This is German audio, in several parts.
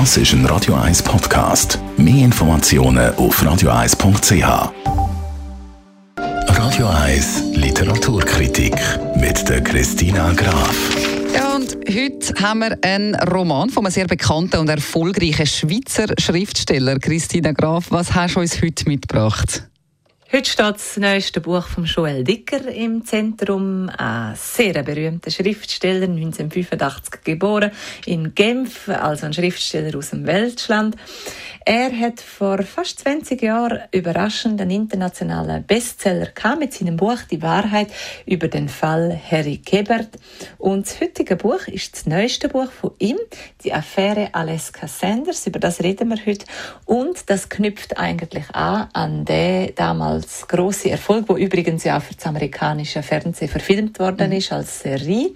Das ist ein Radio 1 Podcast. Mehr Informationen auf radio1.ch. Radio 1 Literaturkritik mit der Christina Graf. Und heute haben wir einen Roman von einem sehr bekannten und erfolgreichen Schweizer Schriftsteller, Christina Graf. Was hast du uns heute mitgebracht? Heute steht das neueste Buch von Joel Dicker im Zentrum. Ein sehr berühmter Schriftsteller, 1985 geboren, in Genf, also ein Schriftsteller aus dem Weltschland. Er hat vor fast 20 Jahren überraschend einen internationalen Bestseller gehabt mit seinem Buch Die Wahrheit über den Fall Harry Gebert. Und das heutige Buch ist das neueste Buch von ihm, die Affäre Alaska Sanders. Über das reden wir heute. Und das knüpft eigentlich an an den damals große Erfolg, wo übrigens ja auch für das amerikanische Fernsehen verfilmt worden ist als Serie.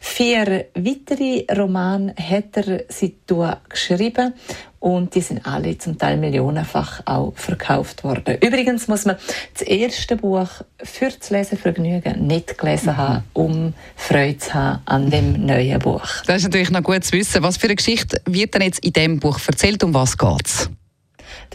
Vier weitere Romane hat er seitdem geschrieben und die sind alle zum Teil millionenfach auch verkauft worden. Übrigens muss man das erste Buch für das Lesevergnügen nicht gelesen mhm. haben, um Freude zu haben an dem neuen Buch. Das ist natürlich noch gut zu wissen. Was für eine Geschichte wird denn jetzt in dem Buch erzählt? Um was geht's?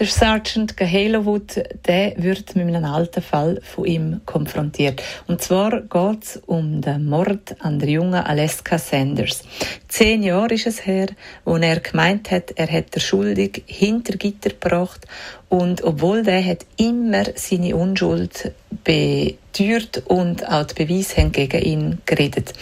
Der Sergeant Gahalowood, der wird mit einem alten Fall von ihm konfrontiert. Und zwar geht es um den Mord an der jungen Alaska Sanders. Zehn Jahre ist es her, wo er gemeint hat, er hätte der Schuldig hinter Gitter gebracht und obwohl der hat immer seine Unschuld beteuert und auch die Beweise haben gegen ihn geredet.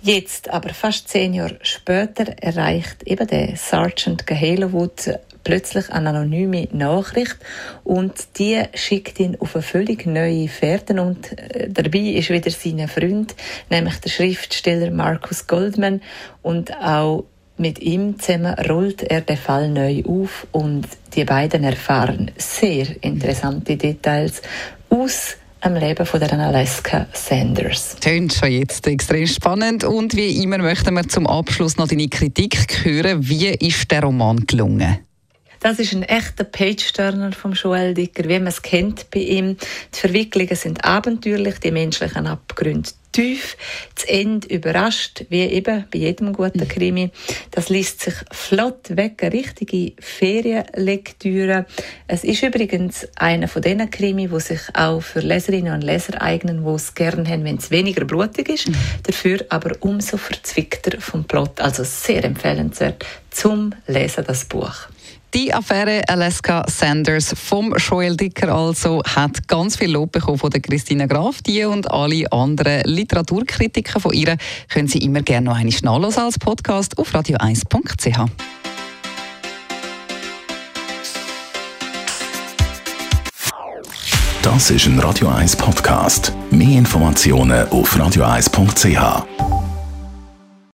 Jetzt, aber fast zehn Jahre später, erreicht eben der Sergeant Gahalowood plötzlich eine anonyme Nachricht und die schickt ihn auf eine völlig neue Fährte und äh, dabei ist wieder sein Freund, nämlich der Schriftsteller Marcus Goldman und auch mit ihm zusammen rollt er den Fall neu auf und die beiden erfahren sehr interessante Details aus am Leben von der Alaska Sanders. Tönt schon jetzt extrem spannend und wie immer möchten wir zum Abschluss noch deine Kritik hören. Wie ist der Roman gelungen? Das ist ein echter Page-Turner vom Joel Dicker, wie man es kennt bei ihm. Die Verwicklungen sind abenteuerlich, die menschlichen Abgründe tief, das Ende überrascht, wie eben bei jedem guten Krimi. Das liest sich flott weg, eine richtige Ferienlektüre. Es ist übrigens einer von diesen Krimi, wo sich auch für Leserinnen und Leser eignen, die es gerne haben, wenn es weniger blutig ist, mhm. dafür aber umso verzwickter vom Plot. Also sehr empfehlenswert zum Lesen das Buch. Die Affäre Alaska Sanders vom Joel Dicker also hat ganz viel Lob bekommen von der Christina Graf. Die und alle anderen Literaturkritiker von ihr können Sie immer gerne noch einmal nachlesen als Podcast auf radio1.ch. Das ist ein Radio 1 Podcast. Mehr Informationen auf radio1.ch.